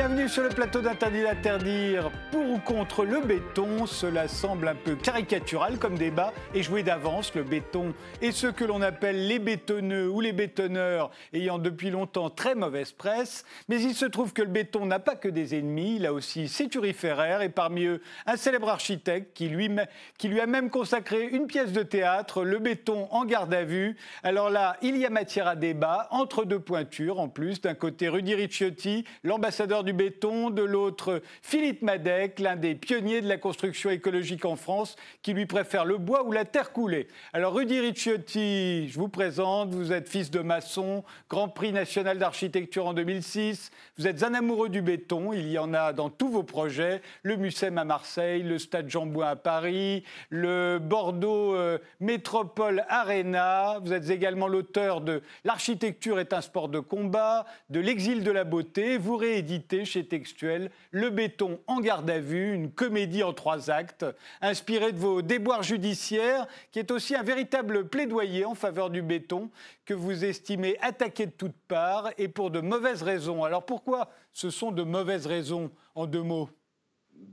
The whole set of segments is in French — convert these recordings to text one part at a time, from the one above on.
Bienvenue sur le plateau d'Interdit d'interdire pour ou contre le béton. Cela semble un peu caricatural comme débat et joué d'avance. Le béton et ceux que l'on appelle les bétonneux ou les bétonneurs ayant depuis longtemps très mauvaise presse. Mais il se trouve que le béton n'a pas que des ennemis, il a aussi ses turiféraires et parmi eux un célèbre architecte qui lui, qui lui a même consacré une pièce de théâtre, le béton en garde à vue. Alors là, il y a matière à débat entre deux pointures en plus. D'un côté, Rudy Ricciotti, l'ambassadeur du béton, de l'autre Philippe Madec, l'un des pionniers de la construction écologique en France, qui lui préfère le bois ou la terre coulée. Alors Rudy Ricciotti, je vous présente, vous êtes fils de maçon, Grand Prix national d'architecture en 2006, vous êtes un amoureux du béton, il y en a dans tous vos projets, le Mucem à Marseille, le Stade Jean-Bouin à Paris, le Bordeaux euh, Métropole Arena, vous êtes également l'auteur de L'architecture est un sport de combat, de L'exil de la beauté, vous rééditez chez Textuel Le béton en garde à vue, une comédie en trois actes, inspirée de vos déboires judiciaires, qui est aussi un véritable plaidoyer en faveur du béton, que vous estimez attaqué de toutes parts et pour de mauvaises raisons. Alors pourquoi ce sont de mauvaises raisons, en deux mots?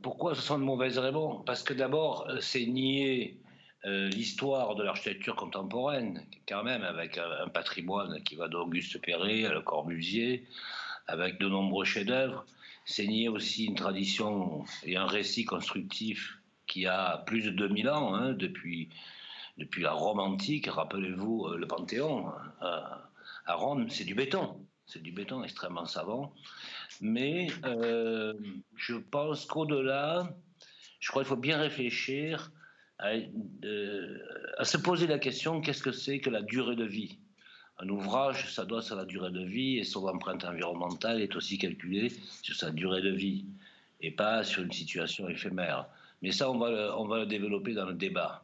Pourquoi ce sont de mauvaises raisons? Parce que d'abord, euh, c'est nier euh, l'histoire de l'architecture contemporaine, quand même, avec un, patrimoine qui va d'Auguste Perret à Le Corbusier, avec de nombreux chefs-d'œuvre. C'est nier aussi une tradition et un récit constructif qui a plus de 2000 ans, hein, depuis, la Rome antique. Rappelez-vous euh, le Panthéon euh, à Rome, c'est du béton. C'est du béton extrêmement savant. Mais euh, je pense qu'au-delà, je crois qu'il faut bien réfléchir à se poser la question qu'est-ce que c'est que la durée de vie? Un ouvrage ça à la durée de vie et son empreinte environnementale est aussi calculée sur sa durée de vie et pas sur une situation éphémère. Mais ça, on va le, on va le développer dans le débat.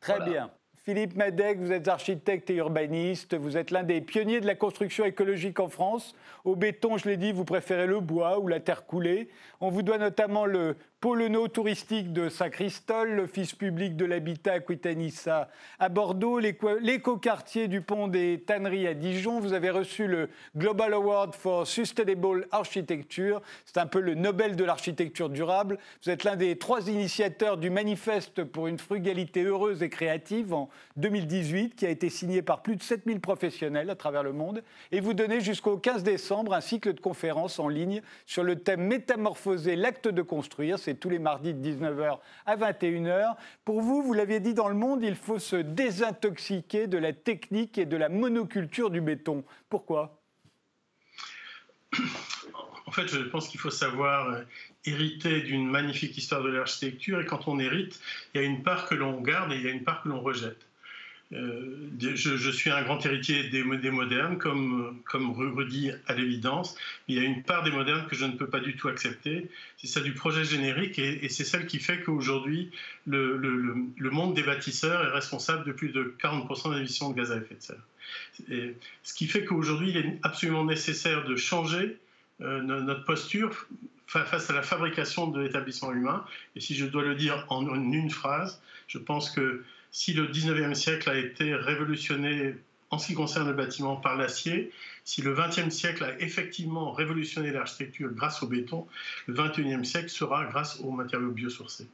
Très bien. Philippe Madec, vous êtes architecte et urbaniste, vous êtes l'un des pionniers de la construction écologique en France. Au béton, je l'ai dit, vous préférez le bois ou la terre coulée. On vous doit notamment le pôle touristique de Saint-Christol, l'office public de l'habitat Quitanissa à Bordeaux, l'écoquartier du pont des Tanneries à Dijon. Vous avez reçu le Global Award for Sustainable Architecture. C'est un peu le Nobel de l'architecture durable. Vous êtes l'un des trois initiateurs du manifeste pour une frugalité heureuse et créative en 2018, qui a été signé par plus de 7000 professionnels à travers le monde. Et vous donnez jusqu'au 15 décembre un cycle de conférences en ligne sur le thème Métamorphoser l'acte de construire. Tous les mardis de 19h à 21h. Pour vous, vous l'aviez dit dans le monde, il faut se désintoxiquer de la technique et de la monoculture du béton. Pourquoi? En fait, je pense qu'il faut savoir euh, hériter d'une magnifique histoire de l'architecture et quand on hérite, il y a une part que l'on garde et il y a une part que l'on rejette. Euh, je, suis un grand héritier des, modernes, comme, comme Rudy à l'évidence. Il y a une part des modernes que je ne peux pas du tout accepter. C'est celle du projet générique et, c'est celle qui fait qu'aujourd'hui, le, le, monde des bâtisseurs est responsable de plus de 40% des émissions de gaz à effet de serre. Ce qui fait qu'aujourd'hui, il est absolument nécessaire de changer euh, notre posture face à la fabrication de l'établissement humain. Et si je dois le dire en une phrase, je pense que si le 19e siècle a été révolutionné en ce qui concerne le bâtiment par l'acier, si le 20e siècle a effectivement révolutionné l'architecture grâce au béton, le 21e siècle sera grâce aux matériaux biosourcés.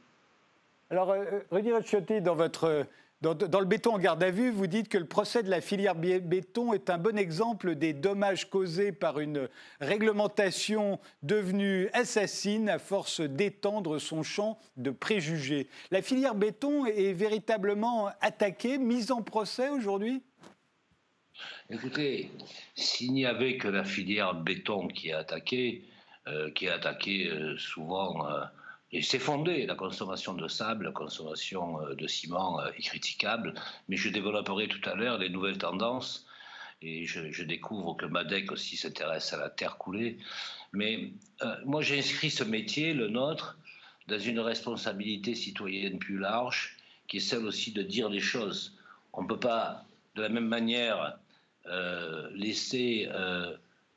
Alors, euh, Rudy Rocciotti, dans votre dans, le béton en garde à vue, vous dites que le procès de la filière béton est un bon exemple des dommages causés par une réglementation devenue assassine à force d'étendre son champ de préjugés. La filière béton est véritablement attaquée, mise en procès aujourd'hui? Écoutez, s'il n'y avait que la filière béton qui est attaquée, euh, qui est attaquée euh, souvent euh, et c'est fondé, la consommation de sable, la consommation euh, de ciment euh, est critiquable, mais je développerai tout à l'heure les nouvelles tendances, et je, découvre que Madec aussi s'intéresse à la terre coulée. Mais euh, moi j'ai inscrit ce métier, le nôtre, dans une responsabilité citoyenne plus large, qui est celle aussi de dire les choses. On ne peut pas, de la même manière, laisser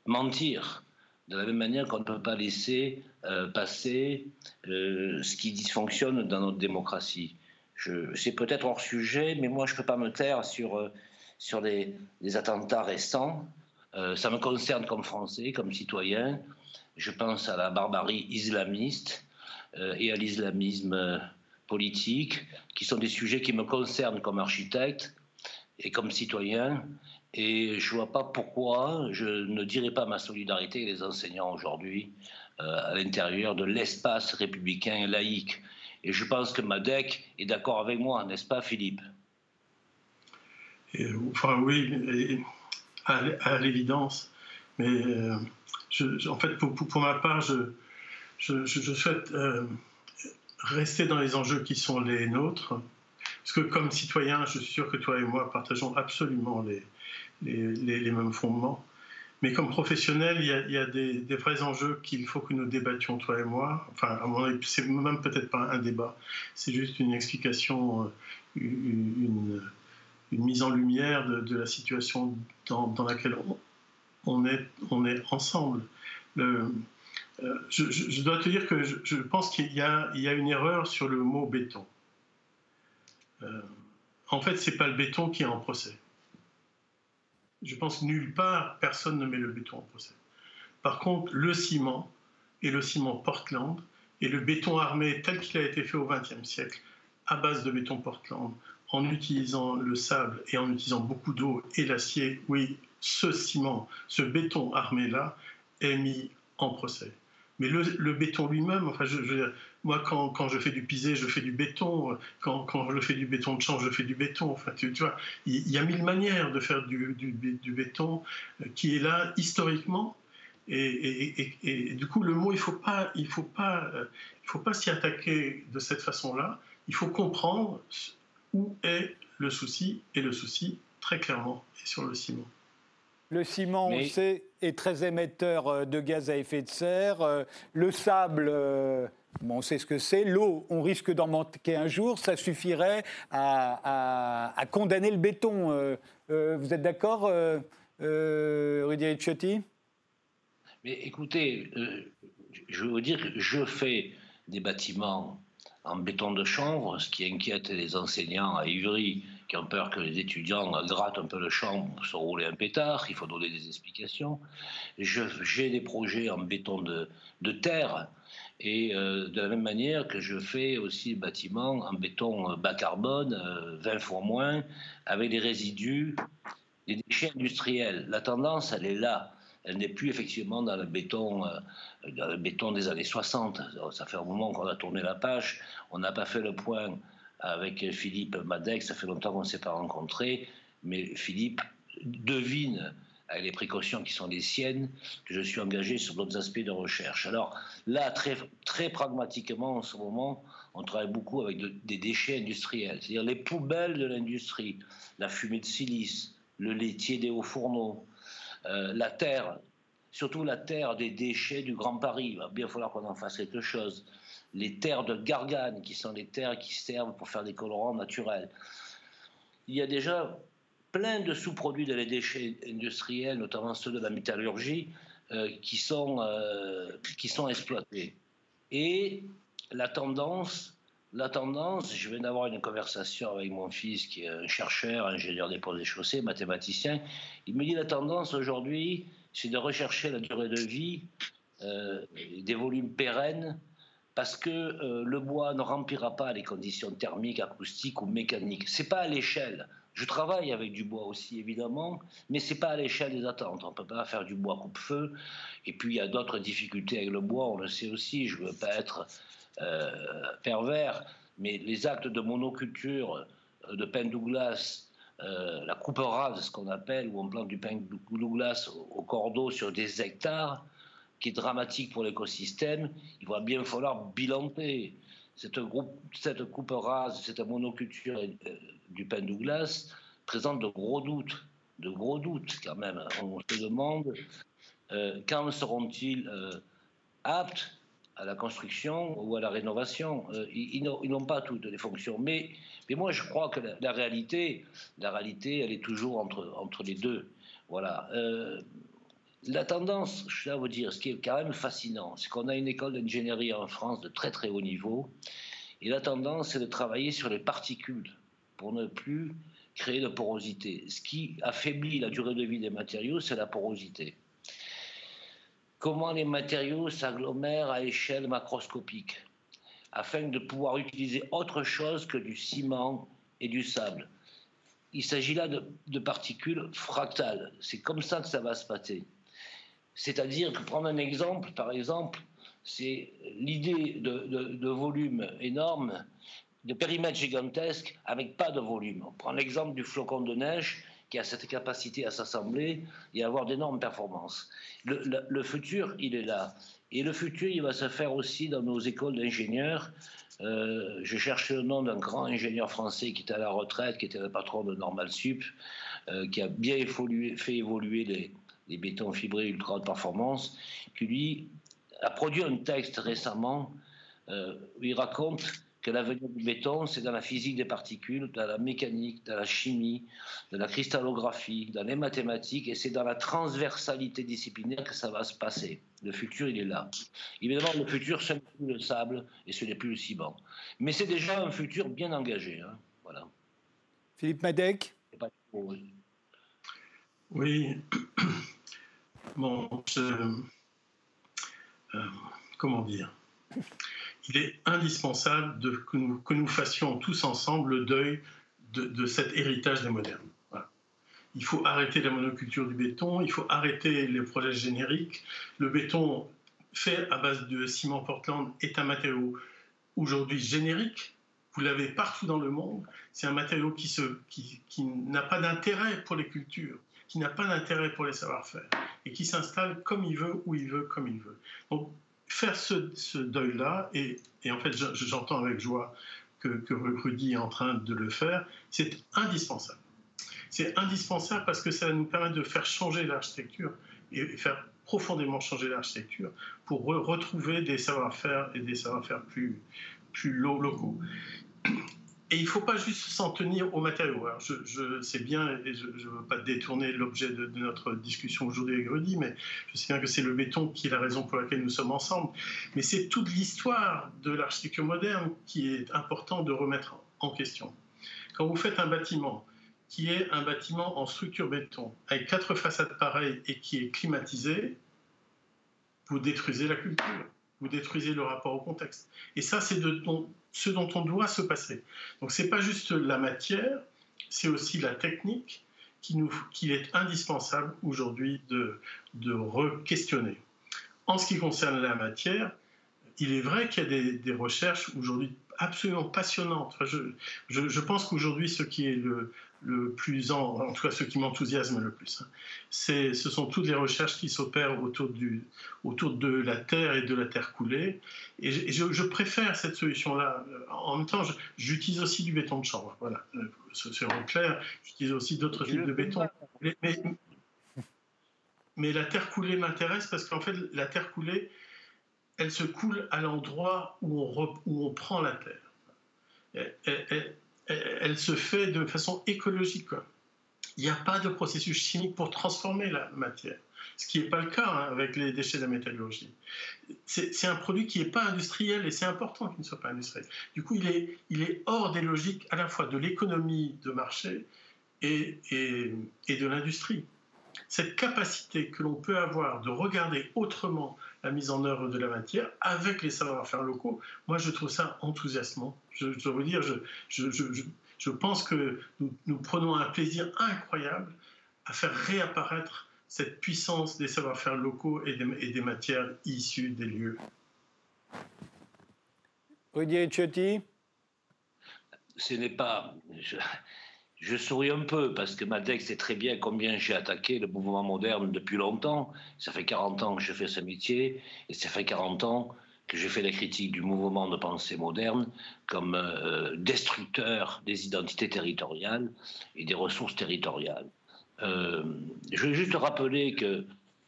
mentir de la même manière qu'on ne peut pas laisser euh, passer euh, ce qui dysfonctionne dans notre démocratie. C'est peut-être hors sujet, mais moi je ne peux pas me taire sur, euh, sur les, attentats récents. ça me concerne comme Français, comme citoyen. je pense à la barbarie islamiste et à l'islamisme politique, qui sont des sujets qui me concernent comme architecte et comme citoyen. Et je ne vois pas pourquoi je ne dirais pas ma solidarité avec les enseignants aujourd'hui à l'intérieur de l'espace républicain et laïque. Et je pense que Madec est d'accord avec moi, n'est-ce pas, Philippe? Enfin, oui, à, l'évidence. Mais euh, en fait, pour, ma part, je, je, souhaite euh, rester dans les enjeux qui sont les nôtres. Parce que comme citoyen, je suis sûr que toi et moi partageons absolument les, les, mêmes fondements. Mais comme professionnel, il y a, des, vrais enjeux qu'il faut que nous débattions, toi et moi. Enfin, à mon avis, c'est même peut-être pas un débat, c'est juste une explication, euh, une, mise en lumière de, la situation dans, laquelle on, est, on est ensemble. Le, euh, je, dois te dire que je, pense qu'il y, y, a une erreur sur le mot béton. Euh, en fait, c'est pas le béton qui est en procès je pense nulle part, personne ne met le béton en procès. Par contre, le ciment, et le ciment Portland, et le béton armé tel qu'il a été fait au XXe siècle, à base de béton Portland, en utilisant le sable et en utilisant beaucoup d'eau et l'acier, oui, ce ciment, ce béton armé-là, est mis en procès. Mais le, béton lui-même, enfin, je, moi, quand, quand, je fais du pisé, je fais du béton. Quand, quand, je fais du béton de champ, je fais du béton. Enfin, tu, vois, il y, a mille manières de faire du, du, béton euh, qui est là historiquement. Et, et, du coup, le mot, il ne faut pas, il faut pas, euh, il faut pas s'y attaquer de cette façon-là. Il faut comprendre où est le souci. Et le souci, très clairement, est sur le ciment. Le ciment, on sait, est très émetteur euh, de gaz à effet de serre. Euh, le sable, euh, on sait ce que c'est. L'eau, on risque d'en manquer un jour. Ça suffirait à, condamner le béton. vous êtes d'accord, Rudy Ricciotti? Mais écoutez, je veux dire je fais des bâtiments en béton de chanvre, ce qui inquiète les enseignants à Ivry qui ont peur que les étudiants grattent un peu le champ pour se rouler un pétard, il faut donner des explications. J'ai des projets en béton de, terre, et euh, de la même manière que je fais aussi des bâtiments en béton euh, bas carbone, 20 euh, fois moins, avec des résidus, des déchets industriels. La tendance, elle est là. Elle n'est plus effectivement dans le béton, dans le béton des années 60. Ça fait un moment qu'on a tourné la page. On n'a pas fait le point avec Philippe Madec, ça fait longtemps qu'on ne s'est pas rencontrés, mais Philippe devine, avec les précautions qui sont les siennes, que je suis engagé sur d'autres aspects de recherche. Alors là, très, pragmatiquement, en ce moment, on travaille beaucoup avec des déchets industriels, c'est-à-dire les poubelles de l'industrie, la fumée de silice, le laitier des hauts fourneaux, euh, la terre, surtout la terre des déchets du Grand Paris. Il va bien falloir qu'on en fasse quelque chose les terres de Gargane, qui sont les terres qui servent pour faire des colorants naturels. Il y a déjà plein de sous-produits de les déchets industriels, notamment ceux de la métallurgie, euh, qui, sont, euh, qui sont exploités. Et la tendance, la tendance, je viens d'avoir une conversation avec mon fils qui est un chercheur, ingénieur des ponts et chaussées, mathématicien. Il me dit la tendance aujourd'hui, c'est de rechercher la durée de vie euh, des volumes pérennes parce que euh, le bois ne remplira pas les conditions thermiques, acoustiques ou mécaniques. C'est pas à l'échelle. Je travaille avec du bois aussi, évidemment, mais c'est pas à l'échelle des attentes. On peut pas faire du bois coupe-feu. Et puis, il y a d'autres difficultés avec le bois, on le sait aussi. Je veux pas être euh, pervers, mais les actes de monoculture euh, de pain Douglas, la coupe rase, ce qu'on appelle, où on plante du pain Douglas au cordeau sur des hectares, qui est dramatique pour l'écosystème, il va bien falloir bilanter. Cette, coupe rase, cette monoculture euh, du pain Douglas présente de gros doutes, de gros doutes quand même. On se demande euh, quand seront-ils euh, aptes à la construction ou à la rénovation? ils, n'ont pas toutes les fonctions. Mais, mais moi, je crois que la, réalité, la réalité, elle est toujours entre, entre les deux. Voilà la tendance, je dois vous dire, ce qui est quand même fascinant, c'est qu'on a une école d'ingénierie en France de très très haut niveau, et la tendance, c'est de travailler sur les particules pour ne plus créer de porosité. Ce qui affaiblit la durée de vie des matériaux, c'est la porosité. comment les matériaux s'agglomèrent à échelle macroscopique afin de pouvoir utiliser autre chose que du ciment et du sable? Il s'agit là de, particules fractales. C'est comme ça que ça va se passer. C'est-à-dire que prendre un exemple, par exemple, c'est l'idée de, volume énorme, de périmètre gigantesque avec pas de volume. On prend l'exemple du flocon de neige qui a cette capacité à s'assembler et à avoir d'énormes performances. Le, futur, il est là. Et le futur, il va se faire aussi dans nos écoles d'ingénieurs. Euh, je cherche le nom d'un grand ingénieur français qui était à la retraite, qui était le patron de Normal Sup, euh, qui a bien fait évoluer les, les bétons fibrés ultra haute performance, qui lui a produit un texte récemment euh, où il raconte que l'avenir du béton, c'est dans la physique des particules, dans la mécanique, dans la chimie, dans la cristallographie, dans les mathématiques, et c'est dans la transversalité disciplinaire que ça va se passer. Le futur, il est là. Évidemment, le futur, ce n'est plus le sable et ce n'est plus le ciment. Mais c'est déjà un futur bien engagé. Hein. Voilà. Philippe Madec Oui. Bon, euh, comment dire? Il est indispensable que, nous, fassions tous ensemble le deuil de, cet héritage des modernes. Il faut arrêter la monoculture du béton, il faut arrêter les projets génériques. Le béton fait à base de ciment Portland est un matériau aujourd'hui générique. Vous l'avez partout dans le monde. C'est un matériau qui n'a pas d'intérêt pour les cultures, qui n'a pas d'intérêt pour les savoir-faire et qui s'installe comme il veut, où il veut, comme il veut. Donc faire ce, deuil-là, et, en fait j'entends avec joie que, que, Rudy est en train de le faire, c'est indispensable. C'est indispensable parce que ça nous permet de faire changer l'architecture et faire profondément changer l'architecture pour retrouver des savoir-faire et des savoir-faire plus, plus locaux. Et il ne faut pas juste s'en tenir aux matériaux. Alors je, sais bien, et je ne veux pas détourner l'objet de, notre discussion aujourd'hui avec Rudy, mais je sais bien que c'est le béton qui est la raison pour laquelle nous sommes ensemble. Mais c'est toute l'histoire de l'architecture moderne qui est important de remettre en question. Quand vous faites un bâtiment qui est un bâtiment en structure béton, avec quatre façades pareilles et qui est climatisé, vous détruisez la culture vous détruisez le rapport au contexte. Et ça, c'est ce dont on doit se passer. Donc c'est pas juste la matière, c'est aussi la technique qui qu'il est indispensable aujourd'hui de, de re-questionner. En ce qui concerne la matière, il est vrai qu'il y a des, recherches aujourd'hui absolument passionnantes. je, je, pense qu'aujourd'hui, ce qui est le, le plus, en, en tout cas ce qui m'enthousiasme le plus. Hein. C'est, ce sont toutes les recherches qui s'opèrent autour, du, autour de la Terre et de la Terre coulée. Et je, préfère cette solution-là. En même temps, j'utilise aussi du béton de chambre. Voilà, c'est clair. J'utilise aussi d'autres types de béton. Mais, mais, la Terre coulée m'intéresse parce qu'en fait, la Terre coulée, elle se coule à l'endroit où on, où on prend la Terre. elle, elle se fait de façon écologique. Il n'y a pas de processus chimique pour transformer la matière, ce qui n'est pas le cas hein, avec les déchets de la métallurgie. C'est un produit qui n'est pas industriel et c'est important qu'il ne soit pas industriel. Du coup, il est, hors des logiques à la fois de l'économie de marché et de l'industrie. Cette capacité que l'on peut avoir de regarder autrement la mise en œuvre de la matière avec les savoir-faire locaux, moi je trouve ça enthousiasmant. Je, dois vous dire, je, je, pense que nous, prenons un plaisir incroyable à faire réapparaître cette puissance des savoir-faire locaux et des, et des, matières issues des lieux. Rudy Ciotti Ce n'est pas. Je souris un peu parce que Madex sait très bien combien j'ai attaqué le mouvement moderne depuis longtemps. Ça fait 40 ans que je fais ce métier et ça fait 40 ans que j'ai fait la critique du mouvement de pensée moderne comme euh, destructeur des identités territoriales et des ressources territoriales. Euh, je vais juste rappeler que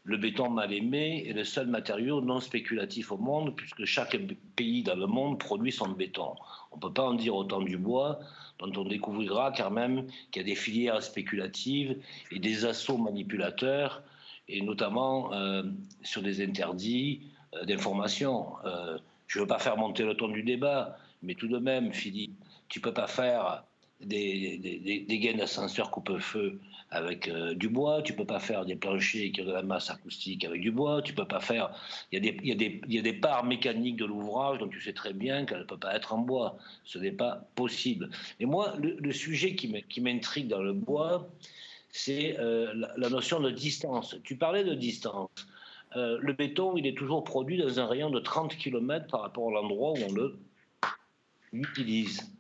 le béton mal aimé est le seul matériau non spéculatif au monde puisque chaque pays dans le monde produit son béton. On ne peut pas en dire autant du bois dont on découvrira quand même qu'il y a des filières spéculatives et des assauts manipulateurs, et notamment euh, sur des interdits euh, d'information. Euh, je ne veux pas faire monter le ton du débat, mais tout de même, Philippe, tu ne peux pas faire des, des, gaines d'ascenseur coupe-feu avec euh, du bois, tu peux pas faire des planchers qui ont de la masse acoustique avec du bois, tu peux pas faire. Il y, y y a des parts mécaniques de l'ouvrage dont tu sais très bien qu'elle ne peut pas être en bois. Ce n'est pas possible. Et moi, le, sujet qui m'intrigue dans le bois, c'est euh, la, notion de distance. Tu parlais de distance. Euh, le béton, il est toujours produit dans un rayon de 30 km par rapport à l'endroit où on le utilise.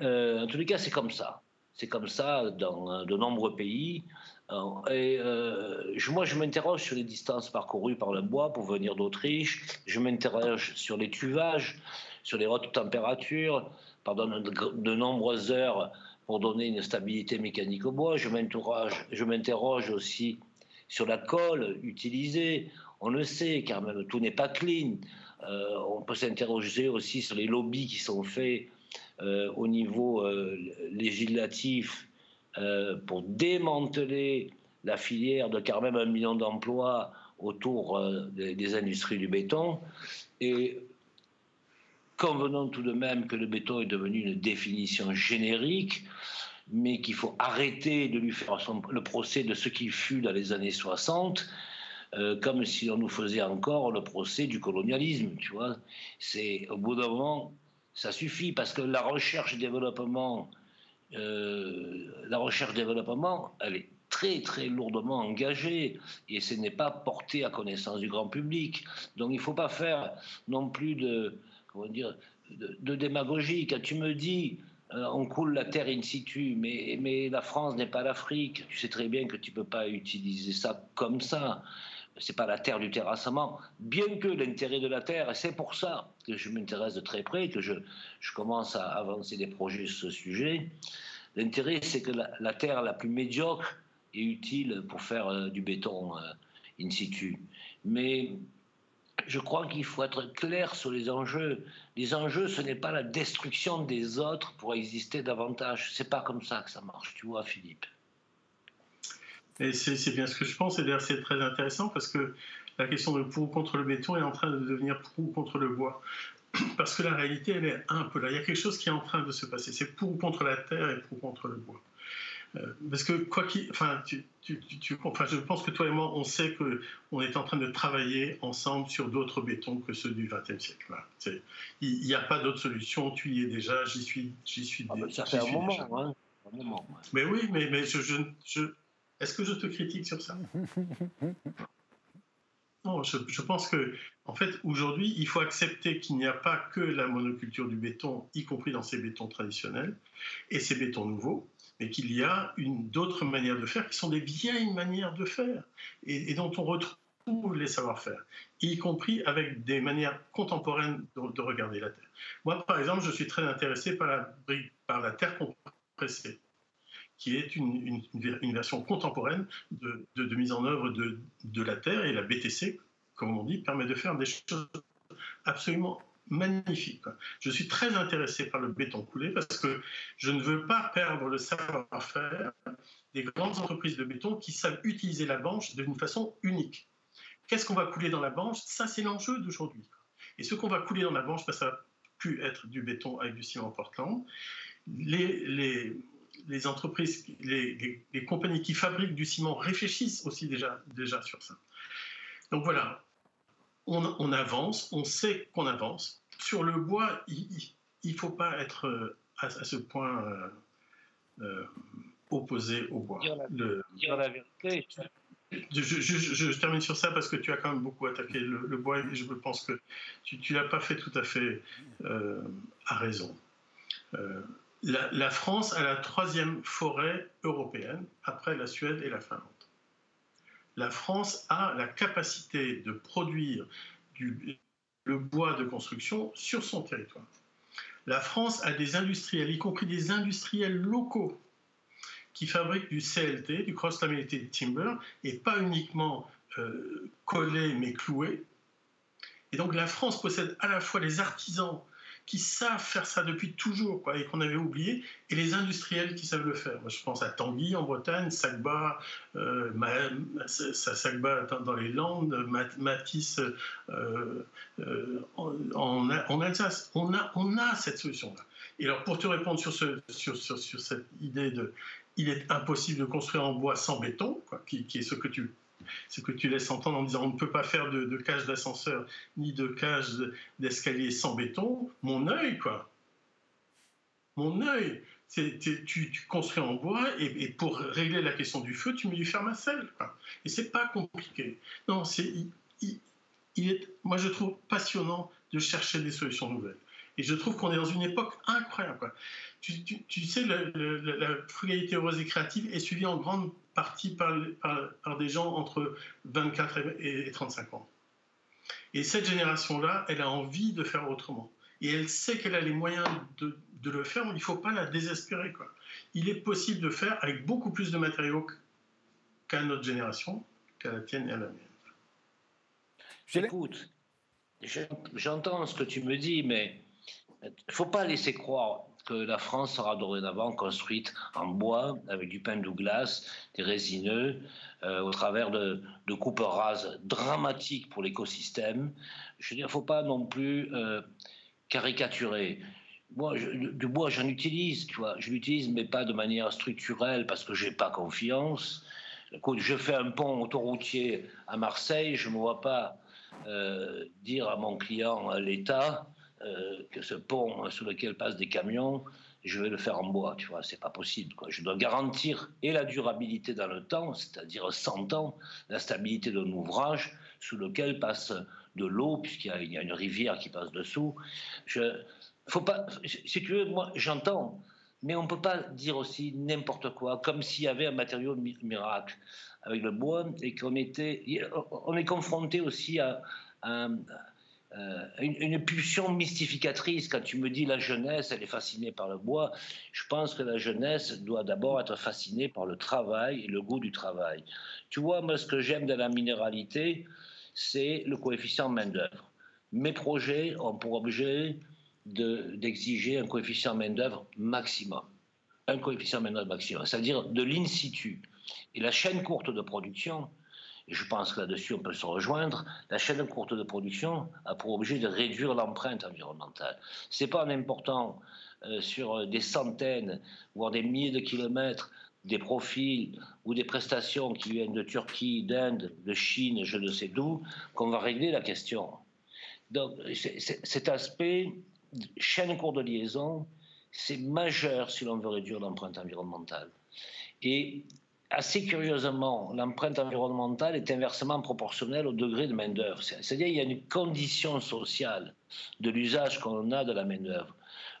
en tous les cas, c'est comme ça. C'est comme ça dans euh, de nombreux pays. Euh, et euh, moi, je m'interroge sur les distances parcourues par le bois pour venir d'Autriche. Je m'interroge sur les tuvages, sur les hautes températures, pendant de nombreuses heures pour donner une stabilité mécanique au bois. Je m'interroge aussi sur la colle utilisée. On le sait, car même tout n'est pas clean. on peut s'interroger aussi sur les lobbies qui sont faits au niveau euh, législatif euh, pour démanteler la filière de quand même un million d'emplois autour des, industries du béton. Et convenons tout de même que le béton est devenu une définition générique, mais qu'il faut arrêter de lui faire le procès de ce qui fut dans les années 60, comme si on nous faisait encore le procès du colonialisme, tu vois. C'est au bout d'un moment, ça suffit parce que la recherche développement, euh, la recherche développement, elle est très très lourdement engagée et ce n'est pas porté à connaissance du grand public. Donc il ne faut pas faire non plus de comment dire de, démagogie. Quand tu me dis euh, on coule la terre in situ, mais, mais la France n'est pas l'Afrique. Tu sais très bien que tu ne peux pas utiliser ça comme ça c'est pas la terre du terrassement, bien que l'intérêt de la terre, et c'est pour ça que je m'intéresse de très près, que je, commence à avancer des projets sur ce sujet, l'intérêt c'est que la, terre la plus médiocre est utile pour faire euh, du béton euh, in situ. Mais je crois qu'il faut être clair sur les enjeux. Les enjeux, ce n'est pas la destruction des autres pour exister davantage. C'est pas comme ça que ça marche, tu vois, Philippe? Et c'est bien ce que je pense, et d'ailleurs c'est très intéressant parce que la question de pour ou contre le béton est en train de devenir pour ou contre le bois. Parce que la réalité, elle est un peu là. Il y a quelque chose qui est en train de se passer. C'est pour ou contre la terre et pour ou contre le bois. Euh, parce que quoi qu'il, enfin, tu, tu, tu, enfin, je pense que toi et moi, on sait que on est en train de travailler ensemble sur d'autres bétons que ceux du XXe siècle. Il n'y a pas d'autre solution. Tu y es déjà. J'y suis, j'y suis. Ah ben, ça fait un moment, hein, un moment. Mais oui, mais, mais je, je, je est-ce que je te critique sur ça? Non, je, pense que, en fait, aujourd'hui, il faut accepter qu'il n'y a pas que la monoculture du béton, y compris dans ces bétons traditionnels et ces bétons nouveaux, mais qu'il y a d'autres manières de faire qui sont des vieilles manières de faire et, dont on retrouve les savoir-faire, y compris avec des manières contemporaines de, regarder la Terre. Moi, par exemple, je suis très intéressé par la, par la terre compressée qui est une, version contemporaine de, mise en œuvre de, la Terre. Et la BTC, comme on dit, permet de faire des choses absolument magnifiques. Je suis très intéressé par le béton coulé parce que je ne veux pas perdre le savoir-faire des grandes entreprises de béton qui savent utiliser la banche d'une façon unique. Qu'est-ce qu'on va couler dans la banche? Ça, c'est l'enjeu d'aujourd'hui. Et ce qu'on va couler dans la banche, ben, ça va plus être du béton avec du ciment Portland. Les, les entreprises, les, compagnies qui fabriquent du ciment réfléchissent aussi déjà, déjà sur ça. Donc voilà, on, avance, on sait qu'on avance. Sur le bois, il ne faut pas être euh, à, ce point euh, euh, opposé au bois. Dire la, vérité. Je, termine sur ça parce que tu as quand même beaucoup attaqué le, bois et je pense que tu ne l'as pas fait tout à fait à raison la, France a la troisième forêt européenne après la Suède et la Finlande. La France a la capacité de produire le bois de construction sur son territoire. La France a des industriels, y compris des industriels locaux, qui fabriquent du CLT, du Cross Laminated Timber, et pas uniquement euh, collé mais cloué. Et donc la France possède à la fois les artisans qui savent faire ça depuis toujours quoi, et qu'on avait oublié, et les industriels qui savent le faire. Moi, je pense à Tanguy en Bretagne, Sagba, euh, dans les Landes, Matisse euh, euh, en, Alsace. On a, on a cette solution-là. Et alors, pour te répondre sur, ce, sur, sur, cette idée de il est impossible de construire en bois sans béton, quoi, qui, qui, est ce que tu ce que tu laisses entendre en disant on ne peut pas faire de, cage d'ascenseur ni de cage d'escalier sans béton, mon œil, quoi. Mon œil. Tu, tu, construis en bois et, pour régler la question du feu, tu mets du fer Quoi. Et c'est pas compliqué. Non, c'est, il, est, moi je trouve passionnant de chercher des solutions nouvelles. Et je trouve qu'on est dans une époque incroyable. Tu, sais, la, frugalité heureuse et créative est suivie en grande partie par, par, des gens entre 24 et, 35 ans. Et cette génération-là, elle a envie de faire autrement. Et elle sait qu'elle a les moyens de, de le faire, mais il ne faut pas la désespérer. Quoi. Il est possible de faire avec beaucoup plus de matériaux qu'à notre génération, qu'à la tienne et à la mienne. J'écoute, j'entends ce que tu me dis, mais il ne faut pas laisser croire que la France sera dorénavant construite en bois, avec du pain Douglas, des résineux, euh, au travers de, de, coupes rases dramatiques pour l'écosystème. Je veux dire, il ne faut pas non plus euh, caricaturer. Moi, du bois, j'en utilise, tu vois. Je l'utilise, mais pas de manière structurelle parce que je n'ai pas confiance. Je fais un pont autoroutier à Marseille, je ne me vois pas euh, dire à mon client, à l'État, euh, que ce pont sur lequel passent des camions, je vais le faire en bois, tu vois, c'est pas possible. Je dois garantir et la durabilité dans le temps, c'est-à-dire 100 ans, la stabilité d'un ouvrage sous lequel passe de l'eau, puisqu'il y, a une rivière qui passe dessous. Je, faut pas, si tu veux, moi, j'entends, mais on ne peut pas dire aussi n'importe quoi, comme s'il y avait un matériau miracle avec le bois et qu'on était, on est confronté aussi à, à euh, une, pulsion mystificatrice. Quand tu me dis la jeunesse, elle est fascinée par le bois, je pense que la jeunesse doit d'abord être fascinée par le travail et le goût du travail. Tu vois, moi, ce que j'aime de la minéralité, c'est le coefficient main-d'œuvre. Mes projets ont pour objet d'exiger un coefficient main-d'œuvre maximum. Un coefficient main-d'œuvre maximum, c'est-à-dire de l'in situ. Et la chaîne courte de production, je pense que là-dessus on peut se rejoindre, la chaîne courte de production a pour objet de réduire l'empreinte environnementale. Ce n'est pas en important euh, sur des centaines, voire des milliers de kilomètres, des profils ou des prestations qui viennent de Turquie, d'Inde, de Chine, je ne sais d'où, qu'on va régler la question. Donc cet aspect, chaîne courte de liaison, c'est majeur si l'on veut réduire l'empreinte environnementale. Et assez curieusement, l'empreinte environnementale est inversement proportionnelle au degré de main-d'œuvre. C'est-à-dire qu'il y a une condition sociale de l'usage qu'on a de la main-d'œuvre.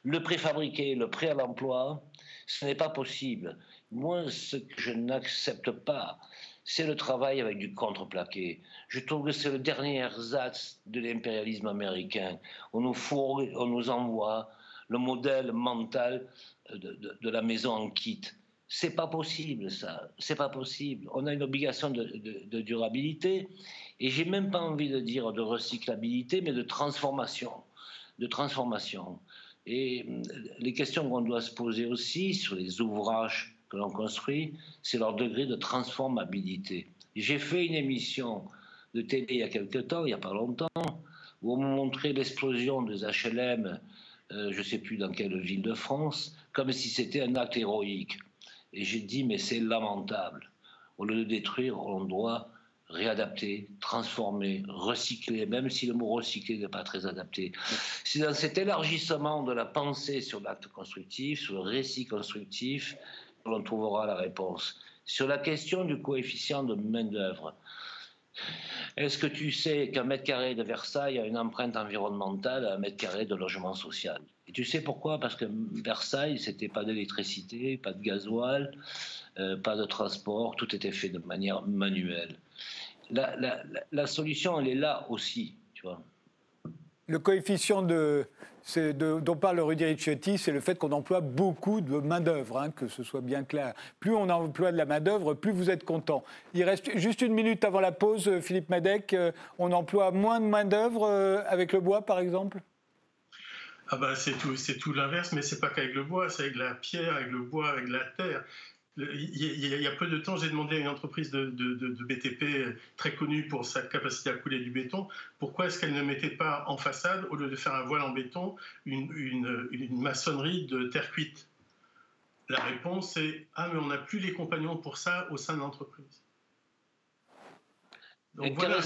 Le préfabriqué, le prêt à l'emploi, ce n'est pas possible. Moi, ce que je n'accepte pas, c'est le travail avec du contreplaqué. Je trouve que c'est le dernier ersatz de l'impérialisme américain. On nous, on nous envoie le modèle mental de, de la maison en kit. C'est pas possible, ça. C'est pas possible. On a une obligation de, durabilité, et j'ai même pas envie de dire de recyclabilité, mais de transformation. De transformation. Et euh, les questions qu'on doit se poser aussi sur les ouvrages que l'on construit, c'est leur degré de transformabilité. J'ai fait une émission de télé il y a quelque temps, il n'y a pas longtemps, où on me montrait l'explosion des HLM, euh, je ne sais plus dans quelle ville de France, comme si c'était un acte héroïque. Et j'ai dit, mais c'est lamentable. Au lieu de détruire, on doit réadapter, transformer, recycler, même si le mot recycler n'est pas très adapté. C'est dans cet élargissement de la pensée sur l'acte constructif, sur le récit constructif, que l'on trouvera la réponse. Sur la question du coefficient de main-d'œuvre, est-ce que tu sais qu'un mètre carré de Versailles a une empreinte environnementale à un mètre carré de logement social? Tu sais pourquoi? Parce que Versailles, c'était pas d'électricité, pas de gasoil, euh, pas de transport, tout était fait de manière manuelle. La, solution, elle est là aussi, tu vois. Le coefficient de, dont parle Rudy Ricciotti, c'est le fait qu'on emploie beaucoup de main-d'œuvre, hein, que ce soit bien clair. Plus on emploie de la main-d'œuvre, plus vous êtes content. Il reste juste une minute avant la pause, Philippe Madec. Euh, on emploie moins de main-d'œuvre euh, avec le bois, par exemple? Ah bah c'est tout, c'est tout l'inverse, mais c'est pas qu'avec le bois, c'est avec la pierre, avec le bois, avec la terre. il y a peu de temps, j'ai demandé à une entreprise de, BTP très connue pour sa capacité à couler du béton, pourquoi est-ce qu'elle ne mettait pas en façade, au lieu de faire un voile en béton, une, maçonnerie de terre cuite? La réponse est Ah, mais on n'a plus les compagnons pour ça au sein de l'entreprise. Donc voilà,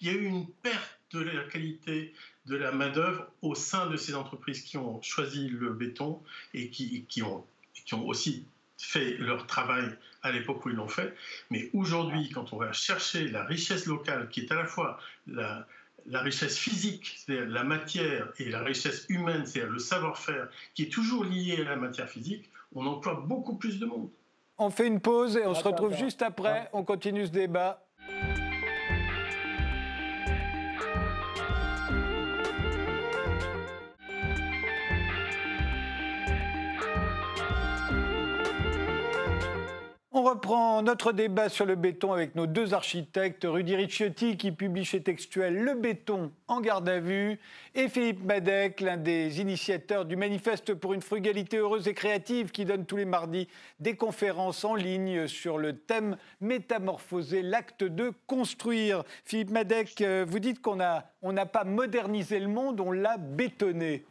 il y, a eu une, perte de la qualité de la main-d'œuvre au sein de ces entreprises qui ont choisi le béton et qui, ont, qui ont aussi fait leur travail à l'époque où ils l'ont fait. Mais aujourd'hui, quand on va chercher la richesse locale, qui est à la fois la, la richesse physique, c'est-à-dire la matière, et la richesse humaine, c'est-à-dire le savoir-faire, qui est toujours lié à la matière physique, on emploie beaucoup plus de monde. On fait une pause et on se retrouve juste après. On continue ce débat reprend notre débat sur le béton avec nos deux architectes, Rudy Ricciotti qui publie chez Textuel Le béton en garde à vue et Philippe Madec, l'un des initiateurs du manifeste pour une frugalité heureuse et créative qui donne tous les mardis des conférences en ligne sur le thème métamorphoser l'acte de construire. Philippe Madec, euh, vous dites qu'on n'a on pas modernisé le monde, on l'a bétonné.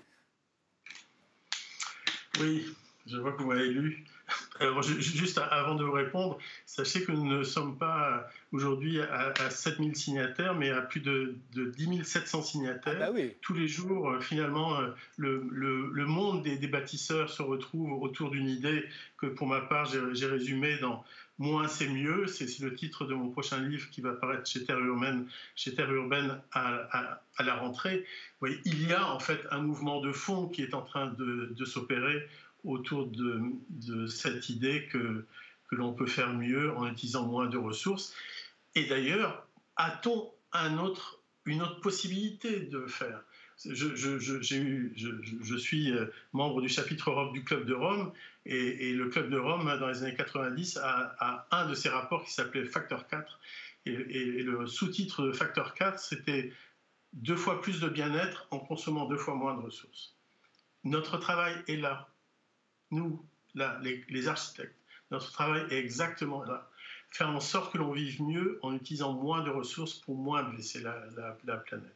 Oui, je vois que vous m'avez lu. Alors, juste avant de vous répondre, sachez que nous ne sommes pas aujourd'hui à, 7000 signataires, mais à plus de, 10 700 signataires. Ah bah Tous les jours, euh, finalement, euh, le, monde des, bâtisseurs se retrouve autour d'une idée que, pour ma part, j'ai résumée dans Moins c'est mieux. C'est le titre de mon prochain livre qui va paraître chez Terre Urbaine, chez Terre Urbaine à, la rentrée. il y a en fait un mouvement de fond qui est en train de s'opérer autour de, cette idée que, l'on peut faire mieux en utilisant moins de ressources. Et d'ailleurs, a-t-on une autre possibilité de faire? Je, suis euh, membre du chapitre Europe du Club de Rome et, le Club de Rome, dans les années 90, a, un de ses rapports qui s'appelait Facteur 4. Et, et le sous-titre de Facteur 4, c'était deux fois plus de bien-être en consommant deux fois moins de ressources. Notre travail est là nous, là, les, architectes, notre travail est exactement là. Faire en sorte que l'on vive mieux en utilisant moins de ressources pour moins blesser la, planète.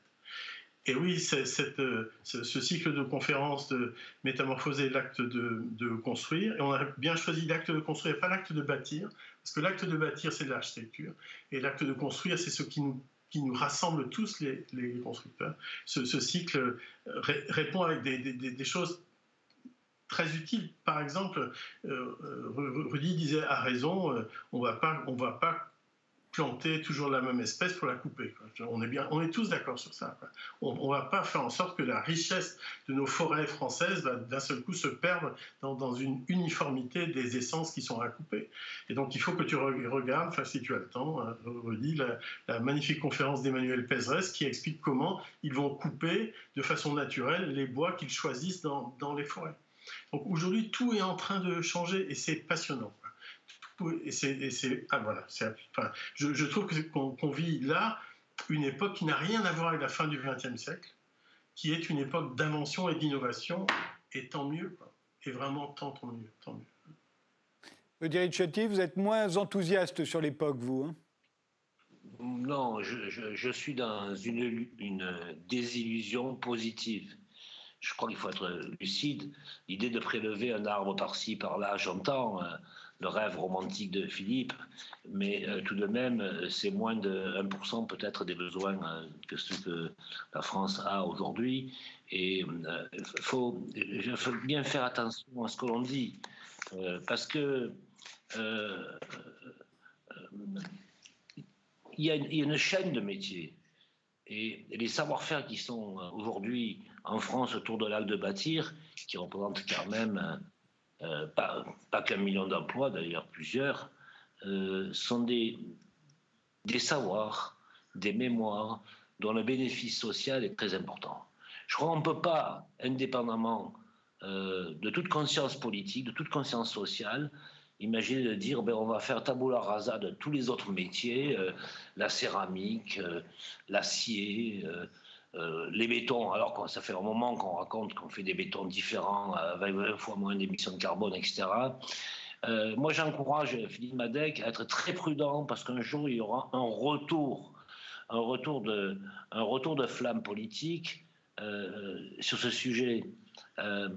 Et oui, euh, ce, cycle de conférences de métamorphoser l'acte de, construire, et on a bien choisi l'acte de construire, pas l'acte de bâtir, parce que l'acte de bâtir, c'est de l'architecture, et l'acte de construire, c'est ce qui nous, rassemble tous les, constructeurs. Ce, cycle répond avec des choses très utile. Par exemple, euh, euh, Rudy disait à raison, euh, on va pas, on va pas planter toujours la même espèce pour la couper. On est bien, on est tous d'accord sur ça. On, ne va pas faire en sorte que la richesse de nos forêts françaises va d'un seul coup se perdre dans, une uniformité des essences qui sont à couper. Et donc il faut que tu regardes, si tu as le temps, hein, Rudy, la, magnifique conférence d'Emmanuel Pézerès qui explique comment ils vont couper de façon naturelle les bois qu'ils choisissent dans les forêts. Donc aujourd'hui, tout est en train de changer et c'est passionnant. Et c'est, ah, voilà, enfin, je, trouve qu'on vit là une époque qui n'a rien à voir avec la fin du XXe siècle, qui est une époque d'invention et d'innovation, et tant mieux, et vraiment tant, tant mieux, tant mieux. Ricciotti, vous êtes moins enthousiaste sur l'époque, vous hein? Non, je, suis dans une, une désillusion positive je crois qu'il faut être lucide. L'idée de prélever un arbre par-ci, par-là, j'entends euh, le rêve romantique de Philippe, mais euh, tout de même, euh, c'est moins de 1% peut-être des besoins que ce que la France a aujourd'hui. Et il faut, bien faire attention à ce que l'on dit, parce que il y, a une chaîne de métiers. Et les savoir-faire qui sont aujourd'hui en France autour de l'acte de bâtir, qui représente quand même euh, pas, pas qu'un million d'emplois, d'ailleurs plusieurs, euh, sont des, des savoirs, des mémoires dont le bénéfice social est très important. Je crois qu'on ne peut pas, indépendamment euh, de toute conscience politique, de toute conscience sociale, imaginer de dire ben, on va faire tabula rasa de tous les autres métiers, la céramique, l'acier, euh, les bétons, alors que ça fait un moment qu'on raconte qu'on fait des bétons différents, avec 20 fois moins d'émissions de carbone, etc. Euh, moi, j'encourage Philippe Madec à être très prudent parce qu'un jour, il y aura un retour, un retour de, un retour de flamme politique euh, sur ce sujet. Euh,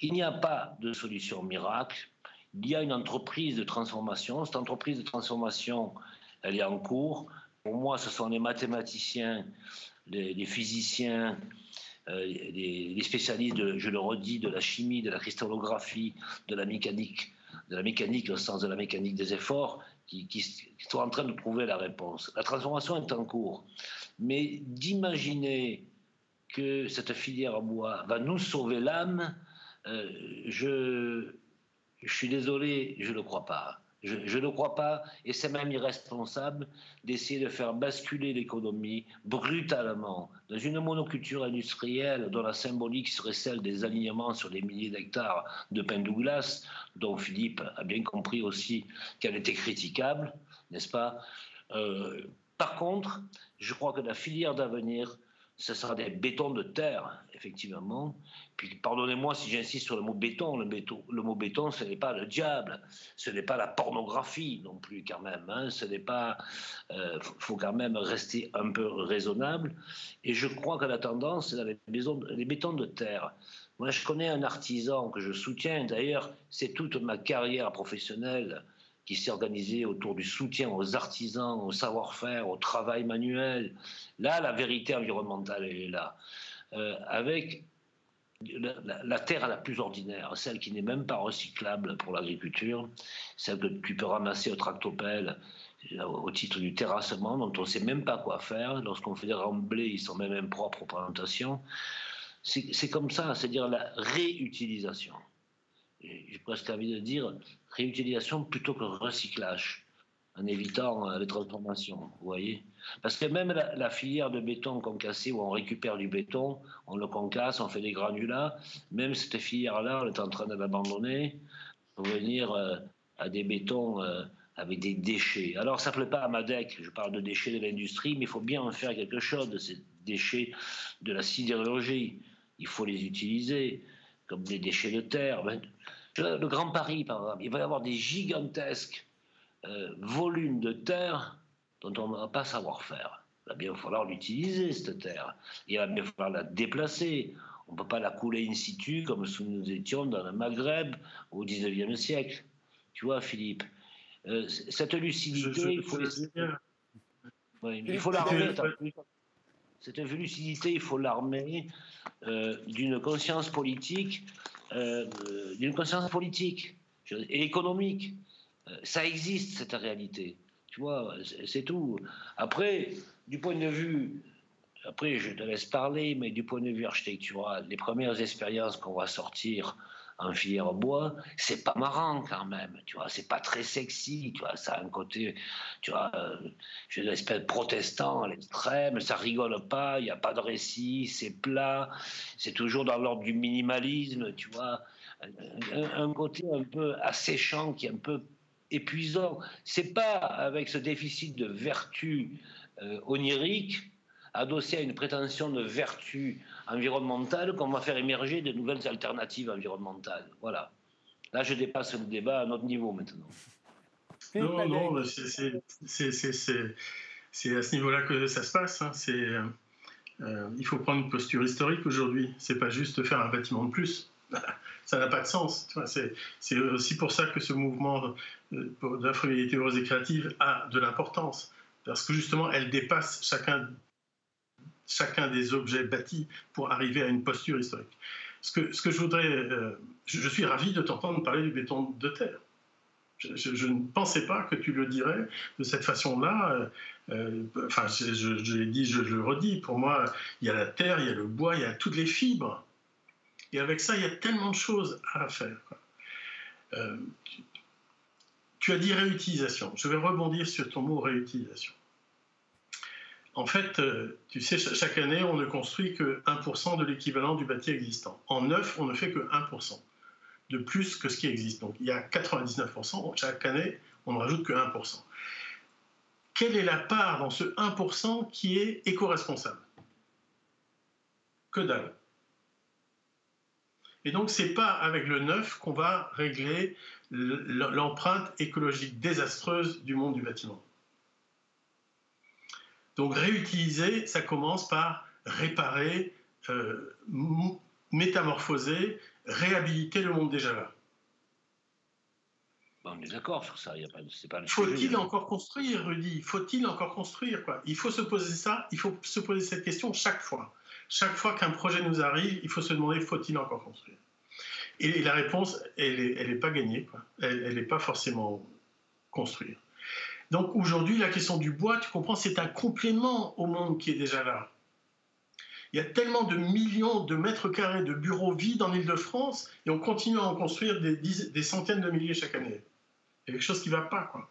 il n'y a pas de solution miracle. Il y a une entreprise de transformation. Cette entreprise de transformation, elle est en cours. Pour moi, ce sont les mathématiciens, les, physiciens, les, spécialistes, je le redis, de la chimie, de la cristallographie, de la mécanique, de la mécanique au sens de la mécanique des efforts, qui, sont en train de trouver la réponse. La transformation est en cours. Mais d'imaginer que cette filière à bois va nous sauver l'âme, euh, je suis désolé, je ne le crois pas. Je ne crois pas, et c'est même irresponsable d'essayer de faire basculer l'économie brutalement dans une monoculture industrielle dont la symbolique serait celle des alignements sur des milliers d'hectares de pain Douglas, dont Philippe a bien compris aussi qu'elle était critiquable, n'est-ce pas? Euh, Par contre, je crois que la filière d'avenir, ce sera des bétons de terre, effectivement. Puis pardonnez-moi si j'insiste sur le mot béton. Le, mot béton, ce n'est pas le diable, ce n'est pas la pornographie non plus quand même. Hein. Ce n'est pas. Il euh, faut quand même rester un peu raisonnable. Et je crois que la tendance, c'est les, les bétons de terre. Moi, je connais un artisan que je soutiens. D'ailleurs, c'est toute ma carrière professionnelle qui s'est organisé autour du soutien aux artisans, au savoir-faire, au travail manuel. Là, la vérité environnementale, est là. Euh, avec la, terre la plus ordinaire, celle qui n'est même pas recyclable pour l'agriculture, celle que tu peux ramasser au tractopelle euh, au titre du terrassement, dont on ne sait même pas quoi faire. Lorsqu'on fait des remblais, ils sont même impropres aux plantations. C'est comme ça, c'est-à-dire la réutilisation j'ai presque envie de dire réutilisation plutôt que recyclage, en évitant euh, les transformations, vous voyez Parce que même la, filière de béton concassé, où on récupère du béton, on le concasse, on fait des granulats, même cette filière-là, on est en train de l'abandonner pour venir euh, à des bétons euh, avec des déchets. Alors ça ne plaît pas à Madec, je parle de déchets de l'industrie, mais il faut bien en faire quelque chose de ces déchets de la sidérurgie. Il faut les utiliser comme des déchets de terre. Le Grand Paris, par exemple, il va y avoir des gigantesques euh, volumes de terre dont on ne va pas savoir faire. Il va bien falloir l'utiliser, cette terre. Il va bien falloir la déplacer. On ne peut pas la couler in situ comme si nous étions dans le Maghreb au 19e siècle. Tu vois, Philippe euh, Cette lucidité, il faut, il faut l'armer. Cette lucidité, il faut l'armer euh, d'une conscience politique, euh, d'une conscience politique et économique. Euh, ça existe cette réalité. Tu vois, c'est tout. Après, du point de vue, après je te laisse parler, mais du point de vue architectural, les premières expériences qu'on va sortir en filière bois, c'est pas marrant quand même, tu vois, c'est pas très sexy, tu vois, ça a un côté, tu vois, euh, je une espèce de protestant à l'extrême, ça rigole pas, il n'y a pas de récit, c'est plat, c'est toujours dans l'ordre du minimalisme, tu vois, un, côté un peu asséchant qui est un peu épuisant. C'est pas avec ce déficit de vertu euh, onirique adossé à une prétention de vertu environnementale qu'on va faire émerger de nouvelles alternatives environnementales. Voilà. Là, je dépasse le débat à un autre niveau maintenant. Non, non, c'est à ce niveau-là que ça se passe. Hein. C'est, euh, il faut prendre une posture historique aujourd'hui. C'est pas juste faire un bâtiment de plus. ça n'a pas de sens. C'est aussi pour ça que ce mouvement de la frivolité heureuse et créative a de l'importance. Parce que justement, elle dépasse chacun chacun des objets bâtis pour arriver à une posture historique. Ce que, je voudrais, euh, je, suis ravi de t'entendre parler du béton de terre. Je, ne pensais pas que tu le dirais de cette façon-là. Euh, euh, enfin, je, l'ai dit, je le redis. Pour moi, il y a la terre, il y a le bois, il y a toutes les fibres. Et avec ça, il y a tellement de choses à faire. tu as dit réutilisation. Je vais rebondir sur ton mot réutilisation. En fait, euh, tu sais, chaque année, on ne construit que 1% de l'équivalent du bâti existant. En neuf, on ne fait que 1% de plus que ce qui existe. Donc il y a 99%. Chaque année, on ne rajoute que 1%. Quelle est la part dans ce 1% qui est éco-responsable? Que dalle. Et donc, ce n'est pas avec le neuf qu'on va régler l'empreinte écologique désastreuse du monde du bâtiment. Donc réutiliser, ça commence par réparer, euh, métamorphoser, réhabiliter le monde déjà là. on est d'accord sur ça. Faut-il encore construire, Rudy? Faut-il encore construire quoi? Il faut se poser ça. Il faut se poser cette question chaque fois. Chaque fois qu'un projet nous arrive, il faut se demander faut-il encore construire? Et la réponse, elle n'est elle est pas gagnée. Quoi. Elle n'est pas forcément construire. Donc aujourd'hui, la question du bois, tu comprends, c'est un complément au monde qui est déjà là. Il y a tellement de millions de mètres carrés de bureaux vides en Ile-de-France et on continue à en construire des, centaines de milliers chaque année. Il y a quelque chose qui ne va pas. Quoi.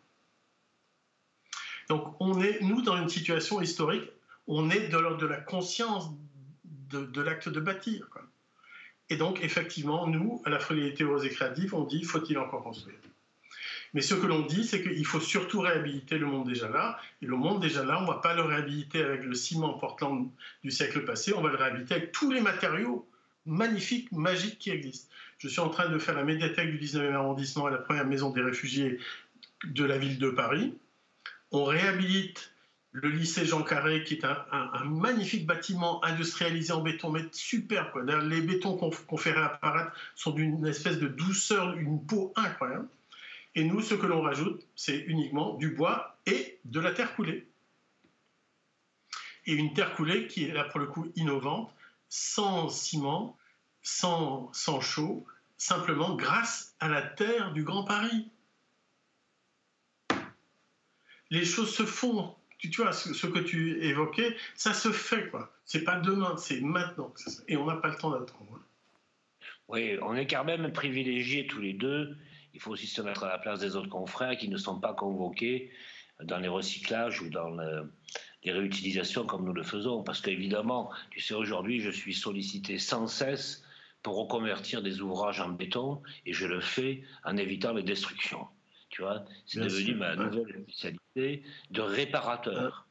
Donc on est, nous, dans une situation historique, on est de l'ordre de la conscience de, l'acte de bâtir. Et donc, effectivement, nous, à la Frugalité Rose et Créative, on dit faut-il encore construire? Mais ce que l'on dit, c'est qu'il faut surtout réhabiliter le monde déjà là. Et le monde déjà là, on ne va pas le réhabiliter avec le ciment Portland du siècle passé, on va le réhabiliter avec tous les matériaux magnifiques, magiques qui existent. Je suis en train de faire la médiathèque du 19e arrondissement à la première maison des réfugiés de la ville de Paris. On réhabilite le lycée Jean Carré, qui est un, magnifique bâtiment industrialisé en béton, mais super. Les bétons qu'on fait réapparaître sont d'une espèce de douceur, une peau incroyable. Et nous, ce que l'on rajoute, c'est uniquement du bois et de la terre coulée. Et une terre coulée qui est là pour le coup innovante, sans ciment, sans, sans chaud, simplement grâce à la terre du Grand Paris. Les choses se font. Tu, vois, ce, que tu évoquais, ça se fait, quoi. C'est pas demain, c'est maintenant. Et on n'a pas le temps d'attendre. Oui, on est quand même privilégiés tous les deux il faut aussi se mettre à la place des autres confrères qui ne sont pas convoqués dans les recyclages ou dans les réutilisations comme nous le faisons. Parce qu'évidemment, tu sais, aujourd'hui, je suis sollicité sans cesse pour reconvertir des ouvrages en béton et je le fais en évitant les destructions. Tu vois, c'est devenu ma nouvelle spécialité de réparateur.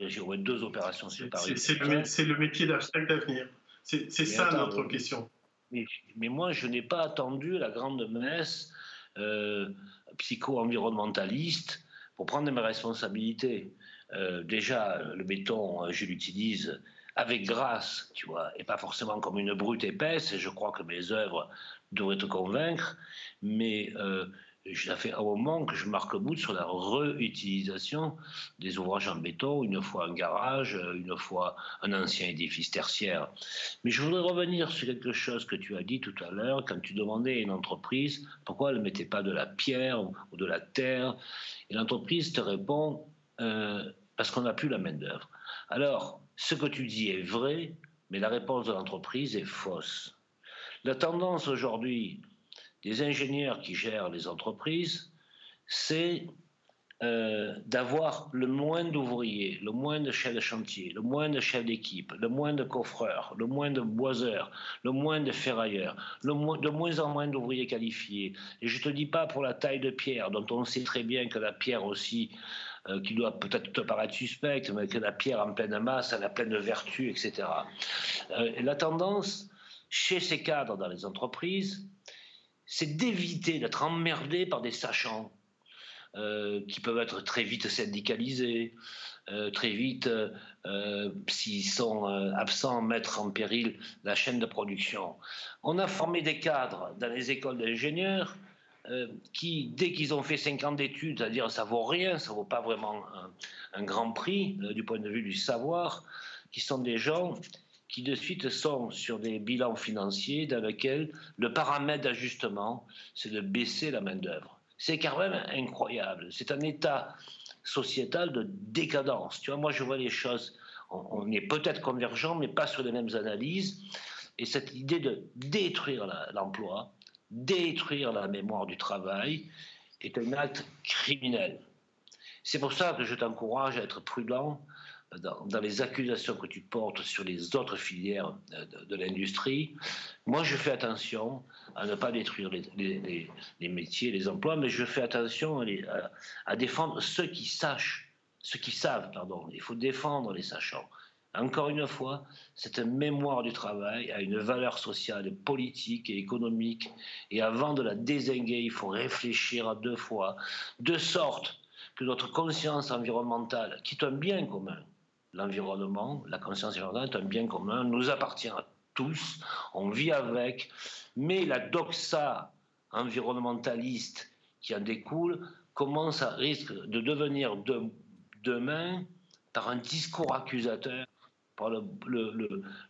J'ai deux opérations séparées. C'est le, le, métier d'architecte d'avenir. C'est ça notre question. Mais, mais, moi, je n'ai pas attendu la grande messe euh, psycho-environnementaliste pour prendre mes responsabilités. Euh, déjà, le béton, je l'utilise avec grâce, tu vois, et pas forcément comme une brute épaisse, et je crois que mes œuvres devraient te convaincre, mais euh, ça fait un moment que je marque bout sur la réutilisation des ouvrages en béton, une fois un garage, une fois un ancien édifice tertiaire. Mais je voudrais revenir sur quelque chose que tu as dit tout à l'heure, quand tu demandais à une entreprise pourquoi elle ne mettait pas de la pierre ou de la terre. Et l'entreprise te répond euh, parce qu'on n'a plus la main-d'œuvre. Alors, ce que tu dis est vrai, mais la réponse de l'entreprise est fausse. La tendance aujourd'hui des ingénieurs qui gèrent les entreprises, c'est euh, d'avoir le moins d'ouvriers, le moins de chefs de chantier, le moins de chefs d'équipe, le moins de coffreurs, le moins de boiseurs, le moins de ferrailleurs, le de moins en moins d'ouvriers qualifiés. Et je ne te dis pas pour la taille de pierre, dont on sait très bien que la pierre aussi, euh, qui doit peut-être te paraître suspecte, mais que la pierre en pleine masse, elle a pleine de vertus, etc. Euh, la tendance chez ces cadres dans les entreprises, c'est d'éviter d'être emmerdé par des sachants euh, qui peuvent être très vite syndicalisés, euh, très vite, euh, s'ils sont absents, mettre en péril la chaîne de production. On a formé des cadres dans les écoles d'ingénieurs qui, dès qu'ils ont fait 5 ans d'études, c'est-à-dire ça vaut rien, ça vaut pas vraiment un grand prix du point de vue du savoir, qui sont des gens qui de suite sont sur des bilans financiers dans lesquels le paramètre d'ajustement, c'est de baisser la main-d'œuvre. C'est quand même incroyable. C'est un état sociétal de décadence. Tu vois, moi, je vois les choses, on, est peut-être convergents, mais pas sur les mêmes analyses. Et cette idée de détruire l'emploi, détruire la mémoire du travail, est un acte criminel. C'est pour ça que je t'encourage à être prudent dans, les accusations que tu portes sur les autres filières de, l'industrie, moi je fais attention à ne pas détruire les, métiers, les emplois, mais je fais attention à, défendre ceux qui sachent, ceux qui savent, pardon. Il faut défendre les sachants. Encore une fois, cette mémoire du travail a une valeur sociale, politique et économique. Et avant de la désinguer, il faut réfléchir à deux fois, de sorte que notre conscience environnementale, qui est un bien commun, l'environnement, la conscience environnementale est un bien commun, nous appartient à tous, on vit avec, mais la doxa environnementaliste qui en découle commence à risque de devenir demain par un discours accusateur par le,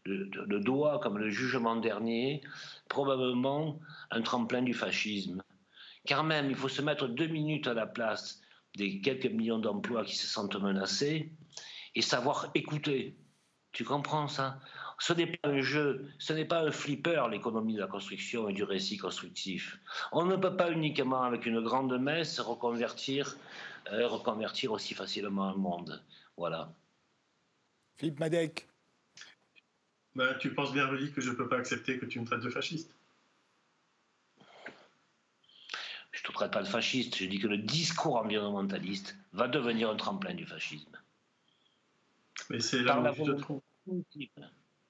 le, doigt comme le jugement dernier, probablement un tremplin du fascisme. Car même, il faut se mettre deux minutes à la place des quelques millions d'emplois qui se sentent menacés et savoir écouter. Tu comprends ça? Ce n'est pas un jeu, ce n'est pas un flipper, l'économie de la construction et du récit constructif. On ne peut pas uniquement, avec une grande messe, reconvertir, euh, reconvertir aussi facilement un monde. Voilà. Philippe Madec. Ben, tu penses bien, Rudy, que je ne peux pas accepter que tu me traites de fasciste? Je ne te traite pas de fasciste. Je dis que le discours environnementaliste va devenir un tremplin du fascisme. Mais c'est là où tu te trompes.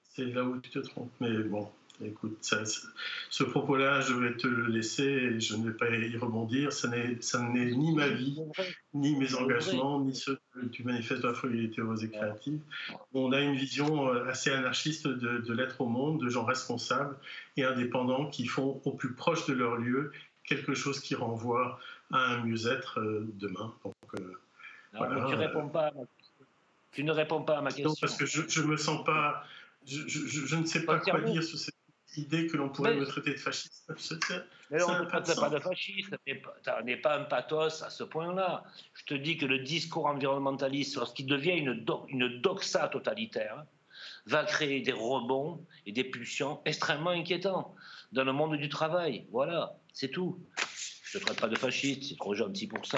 C'est là où tu te trompes. Mais bon, Écoute, ce propos-là, je vais te le laisser et je ne vais pas y rebondir. Ça n'est ni ma vie, ni mes engagements, ni ceux du manifeste de la frugalité rose et créative. On a une vision euh, assez anarchiste de, l'être au monde, de gens responsables et indépendants qui font au plus proche de leur lieu quelque chose qui renvoie à un mieux-être euh, demain. Donc, euh, tu, réponds pas tu ne réponds pas à ma question. Non, parce que je ne me sens pas. Je, je, ne sais pas quoi dire sur cette idée que l'on pourrait me traiter de fasciste. Mais on ne traite pas de fasciste, n'est pas un pathos à ce point-là. Je te dis que le discours environnementaliste, lorsqu'il devient une, une doxa totalitaire, va créer des rebonds et des pulsions extrêmement inquiétants dans le monde du travail. Voilà, c'est tout. Je ne traite pas de fasciste, c'est trop gentil pour ça.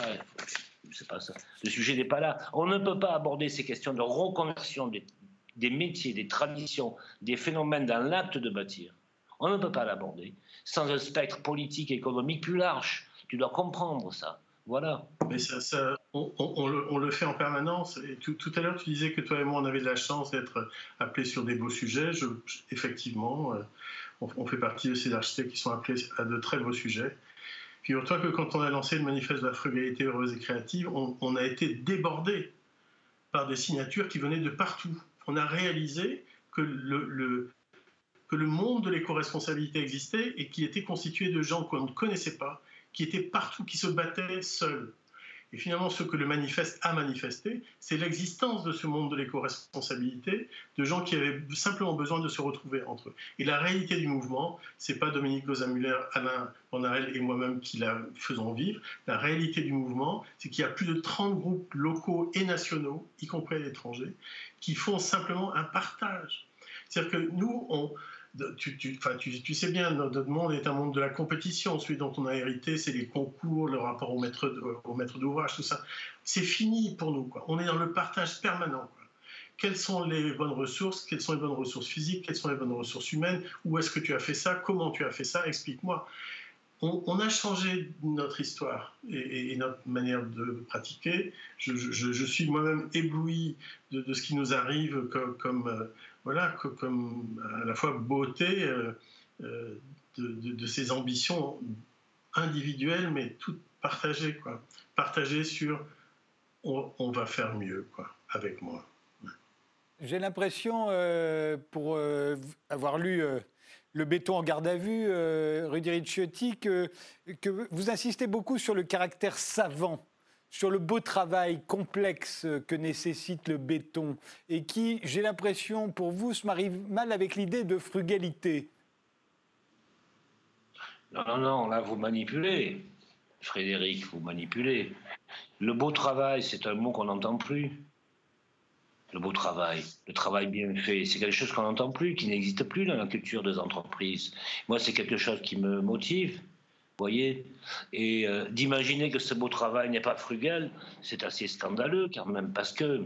C'est pas ça. Le sujet n'est pas là. On ne peut pas aborder ces questions de reconversion des, métiers, des traditions, des phénomènes dans l'acte de bâtir on ne peut pas l'aborder sans un spectre politique et économique plus large. Tu dois comprendre ça. Voilà. Mais ça, on, le, fait en permanence. Tout, à l'heure, tu disais que toi et moi, on avait de la chance d'être appelés sur des beaux sujets. effectivement, euh, on, fait partie de ces architectes qui sont appelés à de très beaux sujets. Figure-toi que quand on a lancé le manifeste de la frugalité heureuse et créative, on, a été débordé par des signatures qui venaient de partout. On a réalisé que le, que le monde de l'éco-responsabilité existait et qui était constitué de gens qu'on ne connaissait pas, qui étaient partout, qui se battaient seuls. Et finalement, ce que le manifeste a manifesté, c'est l'existence de ce monde de l'éco-responsabilité, de gens qui avaient simplement besoin de se retrouver entre eux. Et la réalité du mouvement, c'est pas Dominique Gozamüller, Alain Bonarel et moi-même qui la faisons vivre. La réalité du mouvement, c'est qu'il y a plus de 30 groupes locaux et nationaux, y compris à l'étranger, qui font simplement un partage. C'est-à-dire que nous, on, tu, sais bien, notre monde est un monde de la compétition. Celui dont on a hérité, c'est les concours, le rapport au maître, d'ouvrage, tout ça. C'est fini pour nous. On est dans le partage permanent. Quelles sont les bonnes ressources? Quelles sont les bonnes ressources physiques? Quelles sont les bonnes ressources humaines? Où est-ce que tu as fait ça? Comment tu as fait ça? Explique-moi. On, a changé notre histoire et, notre manière de pratiquer. Je, suis moi-même ébloui de, ce qui nous arrive comme, comme euh, voilà, comme à la fois beauté euh, euh, de, ses ambitions individuelles, mais toutes partagées, quoi. Partagées sur on, va faire mieux, quoi, avec moi. J'ai l'impression, euh, pour avoir lu Le béton en garde à vue, Rudy Ricciotti, que vous insistez beaucoup sur le caractère savant sur le beau travail complexe que nécessite le béton et qui, j'ai l'impression, pour vous, se marie mal avec l'idée de frugalité. Non, non, non, là, vous manipulez. Frédéric, vous manipulez. Le beau travail, c'est un mot qu'on n'entend plus. Le beau travail, le travail bien fait, c'est quelque chose qu'on n'entend plus, qui n'existe plus dans la culture des entreprises. Moi, c'est quelque chose qui me motive voyez Et euh, d'imaginer que ce beau travail n'est pas frugal, c'est assez scandaleux, car même parce que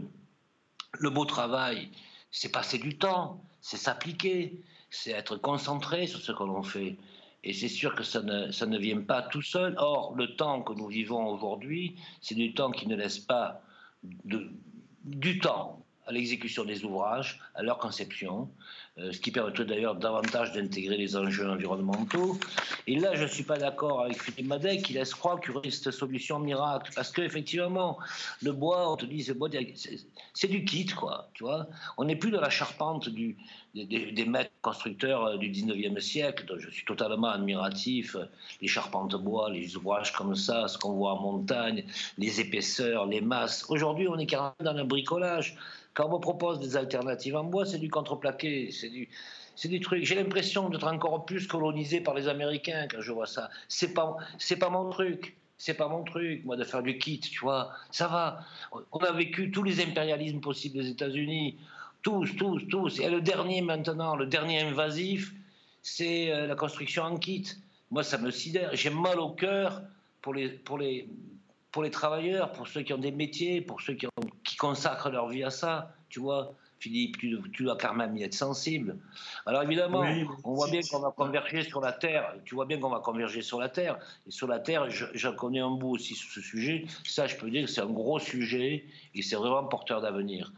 le beau travail, c'est passer du temps, c'est s'appliquer, c'est être concentré sur ce que l'on fait. Et c'est sûr que ça ne, vient pas tout seul. Or, le temps que nous vivons aujourd'hui, c'est du temps qui ne laisse pas du temps à l'exécution des ouvrages, à leur conception, euh, ce qui permettrait d'ailleurs davantage d'intégrer les enjeux environnementaux. Et là, je ne suis pas d'accord avec Philippe Madet qui laisse croire qu'il y aurait cette solution miracle, parce qu'effectivement, le bois, on te dit, c'est du kit, quoi, tu vois. On n'est plus dans la charpente du, des, maîtres constructeurs euh, du 19e siècle, dont je suis totalement admiratif, les charpentes bois, les ouvrages comme ça, ce qu'on voit en montagne, les épaisseurs, les masses. Aujourd'hui, on est carrément dans le bricolage. Quand on me propose des alternatives en bois, c'est du contreplaqué, c'est du, c'est du truc. J'ai l'impression d'être encore plus colonisé par les Américains quand je vois ça. C'est pas, c'est pas mon truc. C'est pas mon truc, moi, de faire du kit, tu vois. Ça va. On a vécu tous les impérialismes possibles des États-Unis. Tous, tous, tous. Et le dernier maintenant, le dernier invasif, c'est euh, la construction en kit. Moi, ça me sidère. J'ai mal au cœur pour les, pour les, pour les travailleurs, pour ceux qui ont des métiers, pour ceux qui, qui consacrent leur vie à ça, tu vois. Philippe, tu, dois quand même y être sensible. Alors évidemment, on voit bien qu'on va converger sur la Terre. Tu vois bien qu'on va converger sur la Terre. Et sur la Terre, j'en connais un bout aussi sur ce sujet. Ça, je peux dire que c'est un gros sujet et c'est vraiment porteur d'avenir.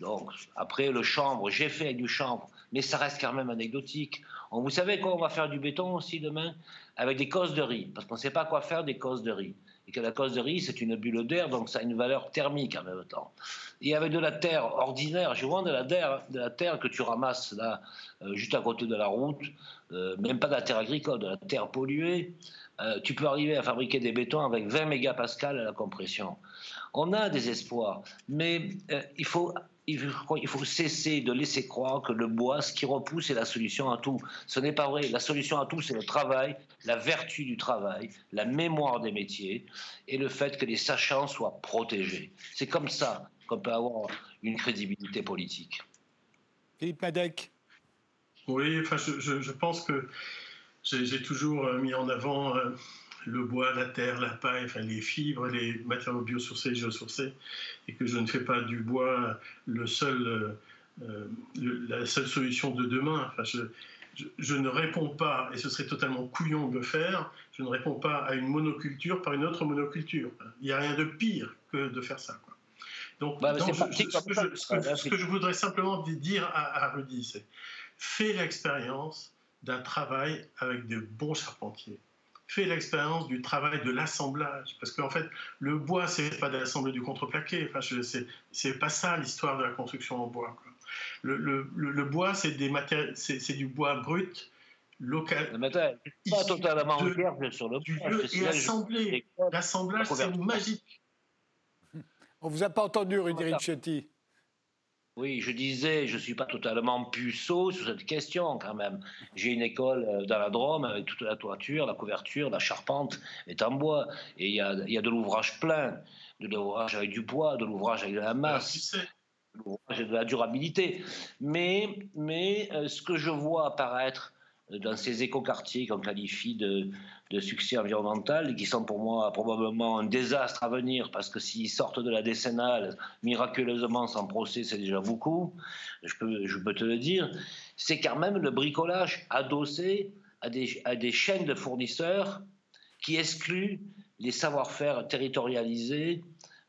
Donc, après, le chanvre, j'ai fait du chanvre, mais ça reste quand même anecdotique. vous savez quoi, on va faire du béton aussi demain Avec des causes de riz, parce qu'on ne sait pas quoi faire des causes de riz et que la cause de riz, c'est une bulle d'air, donc ça a une valeur thermique en même temps. Et avec de la terre ordinaire, je vois de la terre, de la terre que tu ramasses là, euh, juste à côté de la route, euh, même pas de la terre agricole, de la terre polluée, euh, tu peux arriver à fabriquer des bétons avec 20 mégapascales à la compression. On a des espoirs, mais il faut il faut cesser de laisser croire que le bois, ce qui repousse, est la solution à tout. Ce n'est pas vrai. La solution à tout, c'est le travail, la vertu du travail, la mémoire des métiers et le fait que les sachants soient protégés. C'est comme ça qu'on peut avoir une crédibilité politique. Philippe Madec. Oui, enfin, je, pense que j'ai toujours euh, mis en avant euh, le bois, la terre, la paille, enfin les fibres, les matériaux biosourcés et géosourcés, et que je ne fais pas du bois le seul, euh, la seule solution de demain. Enfin, je, je, ne réponds pas, et ce serait totalement couillon de le faire, je ne réponds pas à une monoculture par une autre monoculture. Il n'y a rien de pire que de faire ça. Donc, ce, que, je voudrais simplement dire à, à Rudy, c'est fais l'expérience d'un travail avec de bons charpentiers fait l'expérience du travail de l'assemblage. Parce qu'en fait, le bois, c'est pas d'assembler du contreplaqué. Enfin, c'est pas ça l'histoire de la construction en bois. Le, le, le, bois, c'est des c'est du bois brut, local. pas totalement de, sur le bois. Et assemblé. L'assemblage, c'est magique. On vous a pas entendu, Rudy Ricciotti. Oui, je disais, je ne suis pas totalement puceau sur cette question quand même. J'ai une école euh, dans la Drôme avec toute la toiture, la couverture, la charpente est en bois. Et il y a, y a, de l'ouvrage plein, de l'ouvrage avec du poids, de l'ouvrage avec de la masse, de l'ouvrage avec de la durabilité. Mais, mais euh, ce que je vois apparaître dans ces écoquartiers qu'on qualifie de, succès environnemental, qui sont pour moi probablement un désastre à venir, parce que s'ils sortent de la décennale miraculeusement sans procès, c'est déjà beaucoup, je peux, je peux te le dire, c'est quand même le bricolage adossé à des, à des chaînes de fournisseurs qui excluent les savoir-faire territorialisés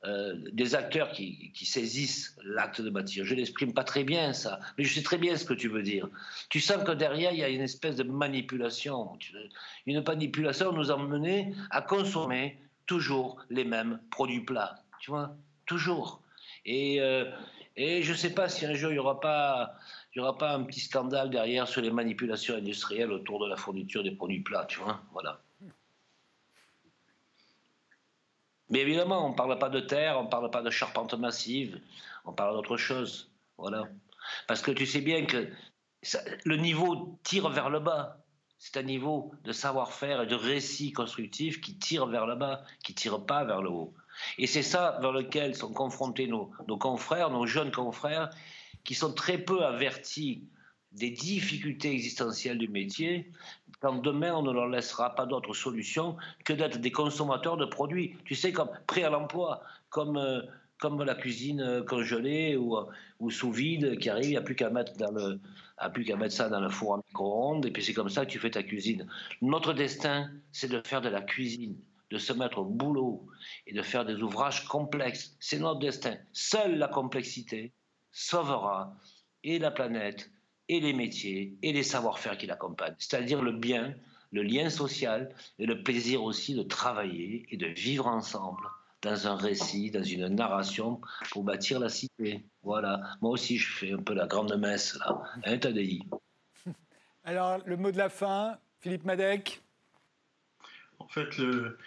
euh, des acteurs qui, saisissent l'acte de bâtir. Je l'exprime pas très bien ça, mais je sais très bien ce que tu veux dire. Tu sens que derrière il y a une espèce de manipulation, une manipulation nous emmener à consommer toujours les mêmes produits plats, tu vois, toujours. Et, euh, je ne sais pas si un jour il n'y aura pas il y aura pas un petit scandale derrière sur les manipulations industrielles autour de la fourniture des produits plats, tu vois, voilà. Mais évidemment, on ne parle pas de terre, on ne parle pas de charpente massive, on parle d'autre chose. Voilà. Parce que tu sais bien que le niveau tire vers le bas. C'est un niveau de savoir-faire et de récit constructif qui tire vers le bas, qui tire pas vers le haut. Et c'est ça vers lequel sont confrontés nos confrères, nos jeunes confrères, qui sont très peu avertis des difficultés existentielles du métier, quand demain on ne leur laissera pas d'autre solution que d'être des consommateurs de produits, tu sais, comme prêts à l'emploi, comme, euh, comme la cuisine euh, congelée ou, ou sous vide qui arrive, il n'y a plus qu'à mettre, dans le, plus qu'à mettre ça dans le four à micro-ondes, et puis c'est comme ça que tu fais ta cuisine. Notre destin, c'est de faire de la cuisine de se mettre au boulot et de faire des ouvrages complexes. C'est notre destin. Seule la complexité sauvera et la planète, et les métiers, et les savoir-faire qui l'accompagnent. C'est-à-dire le bien, le lien social, et le plaisir aussi de travailler et de vivre ensemble dans un récit, dans une narration pour bâtir la cité. Voilà. Moi aussi, je fais un peu la grande messe, là. Hein, Tadei? Alors, le mot de la fin, Philippe Madec? En fait, le,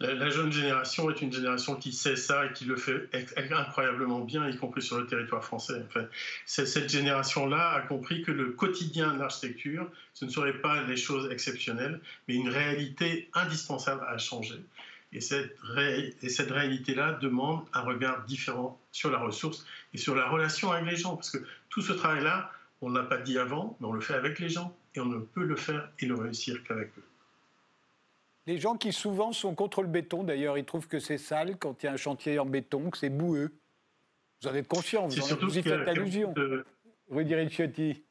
la, jeune génération est une génération qui sait ça et qui le fait incroyablement bien, y compris sur le territoire français. Enfin, cette génération-là a compris que le quotidien de l'architecture, ce ne serait pas des choses exceptionnelles, mais une réalité indispensable à changer. Et cette, et cette réalité-là demande un regard différent sur la ressource et sur la relation avec les gens. Parce que tout ce travail-là, on ne l'a pas dit avant, mais on le fait avec les gens. Et on ne peut le faire et le réussir qu'avec eux. Les gens qui souvent sont contre le béton, d'ailleurs, ils trouvent que c'est sale quand il y a un chantier en béton, que c'est boueux. Vous en êtes conscient, vous, en, vous y faites allusion. Rudy Ricciotti.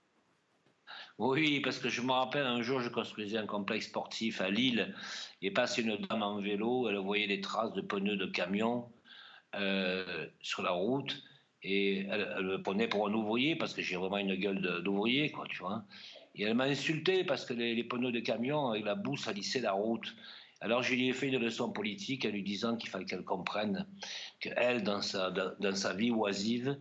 Oui, parce que je me rappelle un jour, je construisais un complexe sportif à Lille et passe une dame en vélo, elle voyait des traces de pneus de camion euh, sur la route et elle, me prenait pour un ouvrier parce que j'ai vraiment une gueule d'ouvrier, quoi, tu vois. Et elle m'a insulté parce que les, pneus de camion avec la boue salissaient la route. Alors je lui ai fait une leçon politique en lui disant qu'il fallait qu'elle comprenne qu'elle, dans sa, dans sa vie oisive,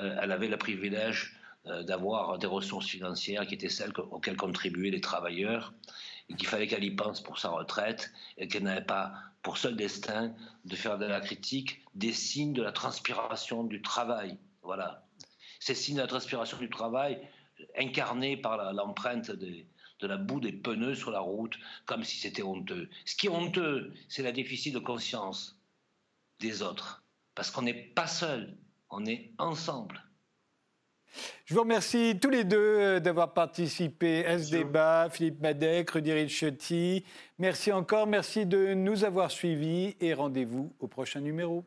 euh, elle avait le privilège euh, d'avoir des ressources financières qui étaient celles auxquelles contribuaient les travailleurs, et qu'il fallait qu'elle y pense pour sa retraite, et qu'elle n'avait pas pour seul destin de faire de la critique des signes de la transpiration du travail. Voilà. Ces signes de la transpiration du travail, incarnés par l'empreinte de, de la boue des pneus sur la route, comme si c'était honteux. Ce qui est honteux, c'est la déficit de conscience des autres. Parce qu'on n'est pas seul, on est ensemble. Je vous remercie tous les deux euh, d'avoir participé à ce débat. Philippe Madec, Rudy Ricciotti. Merci encore, merci de nous avoir suivis et rendez-vous au prochain numéro.